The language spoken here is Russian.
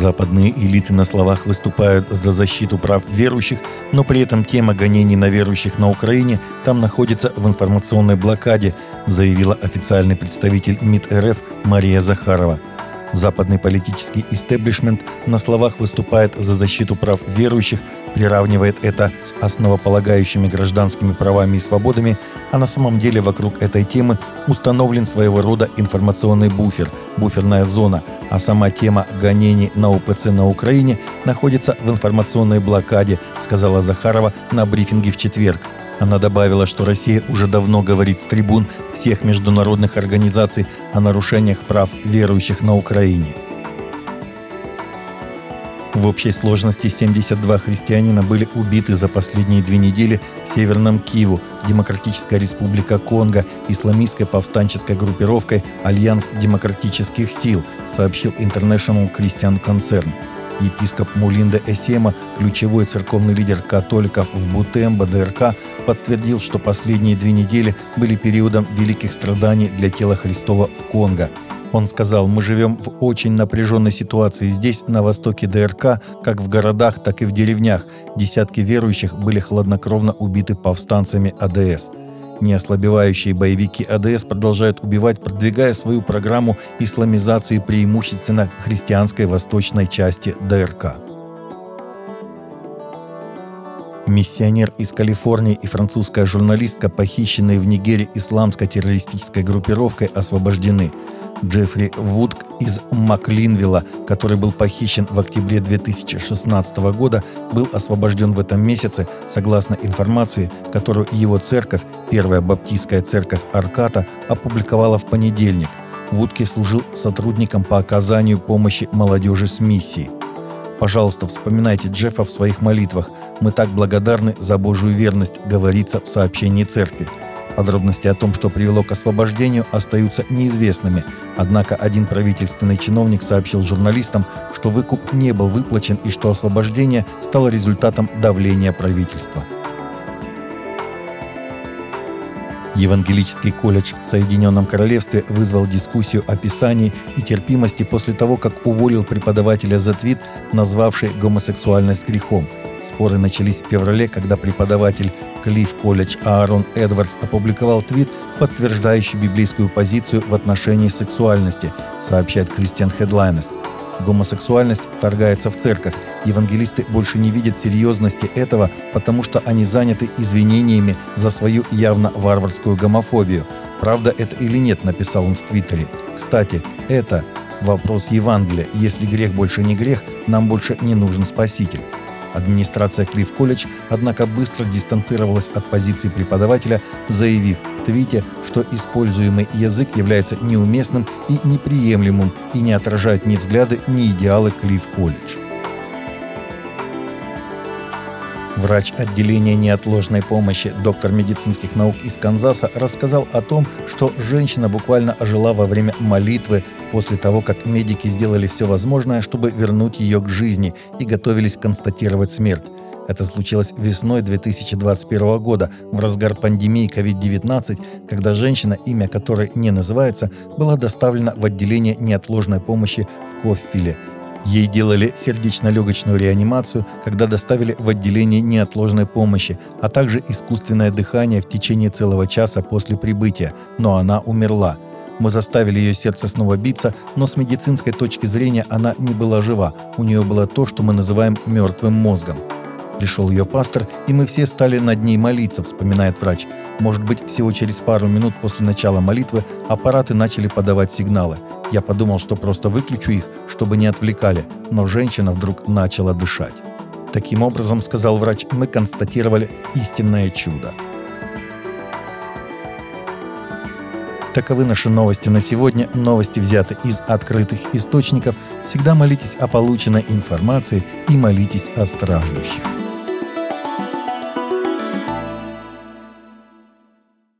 Западные элиты на словах выступают за защиту прав верующих, но при этом тема гонений на верующих на Украине там находится в информационной блокаде, заявила официальный представитель МИД РФ Мария Захарова – Западный политический истеблишмент на словах выступает за защиту прав верующих, приравнивает это с основополагающими гражданскими правами и свободами, а на самом деле вокруг этой темы установлен своего рода информационный буфер, буферная зона, а сама тема гонений на УПЦ на Украине находится в информационной блокаде, сказала Захарова на брифинге в четверг. Она добавила, что Россия уже давно говорит с трибун всех международных организаций о нарушениях прав верующих на Украине. В общей сложности 72 христианина были убиты за последние две недели в Северном Киеву, Демократическая Республика Конго, исламистской повстанческой группировкой «Альянс демократических сил», сообщил International Christian Concern. Епископ Мулинда Эсема, ключевой церковный лидер католиков в Бутембо, ДРК, подтвердил, что последние две недели были периодом великих страданий для тела Христова в Конго. Он сказал, мы живем в очень напряженной ситуации здесь, на востоке ДРК, как в городах, так и в деревнях. Десятки верующих были хладнокровно убиты повстанцами АДС. Неослабевающие боевики АДС продолжают убивать, продвигая свою программу исламизации преимущественно христианской восточной части ДРК. Миссионер из Калифорнии и французская журналистка, похищенные в Нигере исламской террористической группировкой, освобождены – Джеффри Вуд из Маклинвилла, который был похищен в октябре 2016 года, был освобожден в этом месяце, согласно информации, которую его церковь, Первая Баптистская церковь Арката, опубликовала в понедельник. Вудке служил сотрудником по оказанию помощи молодежи с миссией. Пожалуйста, вспоминайте Джеффа в своих молитвах. Мы так благодарны за Божью верность, говорится в сообщении церкви. Подробности о том, что привело к освобождению, остаются неизвестными. Однако один правительственный чиновник сообщил журналистам, что выкуп не был выплачен и что освобождение стало результатом давления правительства. Евангелический колледж в Соединенном Королевстве вызвал дискуссию о писании и терпимости после того, как уволил преподавателя за твит, назвавший гомосексуальность грехом – Споры начались в феврале, когда преподаватель Клифф колледж Аарон Эдвардс опубликовал твит, подтверждающий библейскую позицию в отношении сексуальности, сообщает Christian Headlines. Гомосексуальность вторгается в церковь. Евангелисты больше не видят серьезности этого, потому что они заняты извинениями за свою явно варварскую гомофобию. Правда это или нет, написал он в Твиттере. Кстати, это вопрос Евангелия. Если грех больше не грех, нам больше не нужен Спаситель. Администрация Клифф Колледж, однако, быстро дистанцировалась от позиции преподавателя, заявив в твите, что используемый язык является неуместным и неприемлемым и не отражает ни взгляды, ни идеалы Клифф Колледж. Врач отделения неотложной помощи, доктор медицинских наук из Канзаса, рассказал о том, что женщина буквально ожила во время молитвы после того, как медики сделали все возможное, чтобы вернуть ее к жизни и готовились констатировать смерть. Это случилось весной 2021 года, в разгар пандемии COVID-19, когда женщина, имя которой не называется, была доставлена в отделение неотложной помощи в Коффиле – Ей делали сердечно-легочную реанимацию, когда доставили в отделение неотложной помощи, а также искусственное дыхание в течение целого часа после прибытия, но она умерла. Мы заставили ее сердце снова биться, но с медицинской точки зрения она не была жива. У нее было то, что мы называем мертвым мозгом. Пришел ее пастор, и мы все стали над ней молиться, вспоминает врач. Может быть, всего через пару минут после начала молитвы аппараты начали подавать сигналы. Я подумал, что просто выключу их, чтобы не отвлекали, но женщина вдруг начала дышать. Таким образом, сказал врач, мы констатировали истинное чудо. Таковы наши новости на сегодня. Новости взяты из открытых источников. Всегда молитесь о полученной информации и молитесь о страждущих.